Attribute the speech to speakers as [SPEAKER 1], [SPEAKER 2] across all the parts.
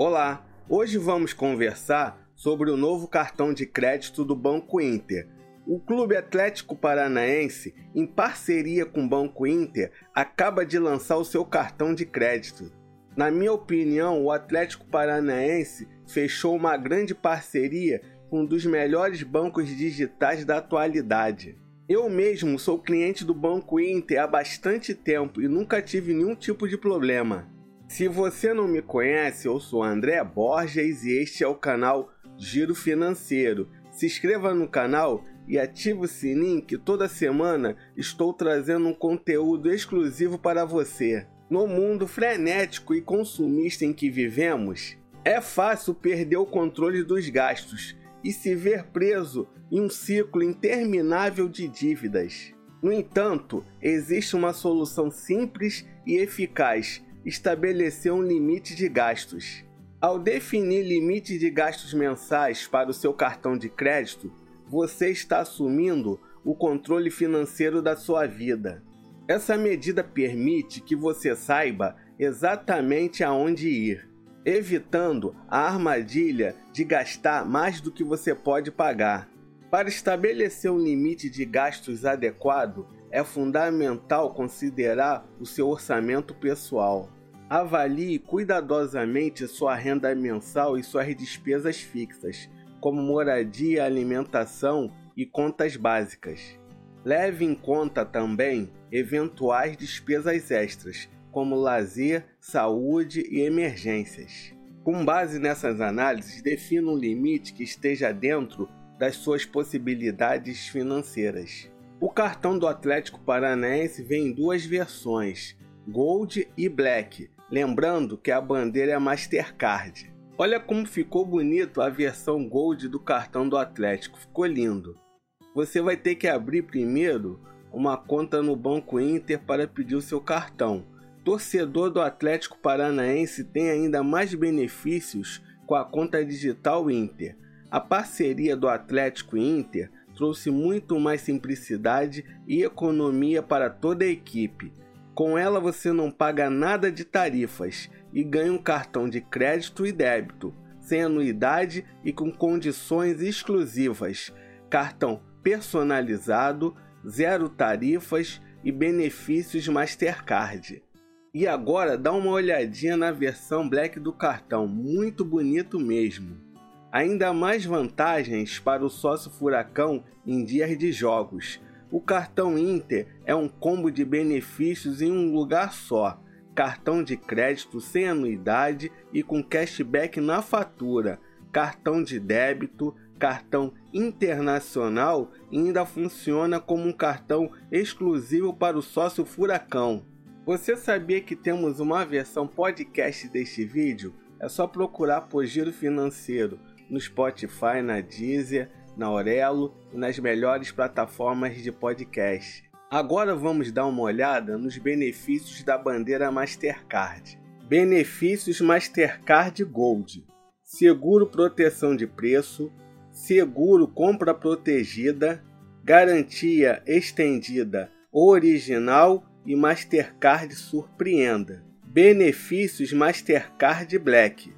[SPEAKER 1] Olá, hoje vamos conversar sobre o novo cartão de crédito do Banco Inter. O Clube Atlético Paranaense, em parceria com o Banco Inter, acaba de lançar o seu cartão de crédito. Na minha opinião, o Atlético Paranaense fechou uma grande parceria com um dos melhores bancos digitais da atualidade. Eu mesmo sou cliente do Banco Inter há bastante tempo e nunca tive nenhum tipo de problema. Se você não me conhece, eu sou André Borges e este é o canal Giro Financeiro. Se inscreva no canal e ative o sininho que toda semana estou trazendo um conteúdo exclusivo para você. No mundo frenético e consumista em que vivemos, é fácil perder o controle dos gastos e se ver preso em um ciclo interminável de dívidas. No entanto, existe uma solução simples e eficaz estabelecer um limite de gastos. Ao definir limite de gastos mensais para o seu cartão de crédito, você está assumindo o controle financeiro da sua vida. Essa medida permite que você saiba exatamente aonde ir, evitando a armadilha de gastar mais do que você pode pagar. Para estabelecer um limite de gastos adequado, é fundamental considerar o seu orçamento pessoal. Avalie cuidadosamente sua renda mensal e suas despesas fixas, como moradia, alimentação e contas básicas. Leve em conta também eventuais despesas extras, como lazer, saúde e emergências. Com base nessas análises, defina um limite que esteja dentro das suas possibilidades financeiras. O cartão do Atlético Paranaense vem em duas versões, Gold e Black. Lembrando que a bandeira é Mastercard. Olha como ficou bonito a versão Gold do cartão do Atlético, ficou lindo. Você vai ter que abrir primeiro uma conta no Banco Inter para pedir o seu cartão. Torcedor do Atlético Paranaense tem ainda mais benefícios com a conta digital Inter. A parceria do Atlético Inter trouxe muito mais simplicidade e economia para toda a equipe. Com ela você não paga nada de tarifas e ganha um cartão de crédito e débito, sem anuidade e com condições exclusivas. Cartão personalizado, zero tarifas e benefícios Mastercard. E agora dá uma olhadinha na versão Black do cartão, muito bonito mesmo. Ainda mais vantagens para o sócio furacão em dias de jogos. O cartão Inter é um combo de benefícios em um lugar só. Cartão de crédito sem anuidade e com cashback na fatura. Cartão de débito, cartão internacional e ainda funciona como um cartão exclusivo para o sócio furacão. Você sabia que temos uma versão podcast deste vídeo? É só procurar por Giro Financeiro no Spotify, na Deezer, na Aurelo e nas melhores plataformas de podcast. Agora vamos dar uma olhada nos benefícios da bandeira Mastercard. Benefícios Mastercard Gold: seguro proteção de preço, seguro compra protegida, garantia estendida original e Mastercard surpreenda. Benefícios Mastercard Black: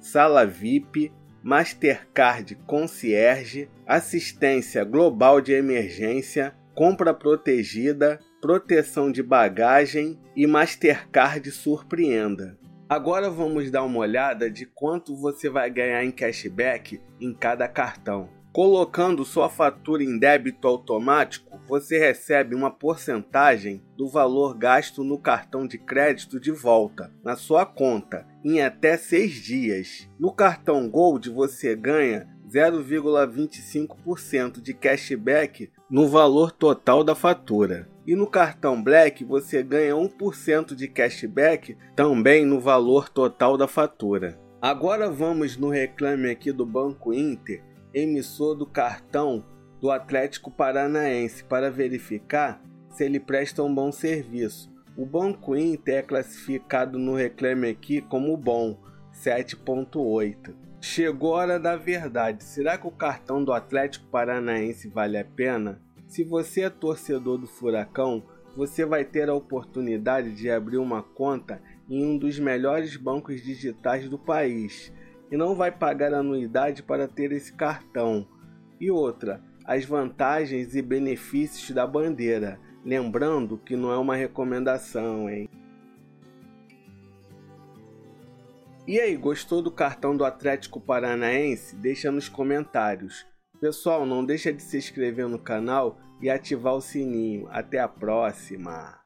[SPEAKER 1] sala VIP, Mastercard Concierge, assistência global de emergência, compra protegida, proteção de bagagem e Mastercard surpreenda. Agora vamos dar uma olhada de quanto você vai ganhar em cashback em cada cartão. Colocando sua fatura em débito automático, você recebe uma porcentagem do valor gasto no cartão de crédito de volta na sua conta em até seis dias. No cartão Gold você ganha 0,25% de cashback no valor total da fatura. E no cartão Black você ganha 1% de cashback também no valor total da fatura. Agora vamos no reclame aqui do Banco Inter emissor do cartão do Atlético Paranaense para verificar se ele presta um bom serviço. O Banco Inter é classificado no Reclame Aqui como bom, 7.8. Chegou a hora da verdade. Será que o cartão do Atlético Paranaense vale a pena? Se você é torcedor do Furacão, você vai ter a oportunidade de abrir uma conta em um dos melhores bancos digitais do país e não vai pagar anuidade para ter esse cartão. E outra, as vantagens e benefícios da bandeira. Lembrando que não é uma recomendação, hein? E aí, gostou do cartão do Atlético Paranaense? Deixa nos comentários. Pessoal, não deixa de se inscrever no canal e ativar o sininho. Até a próxima!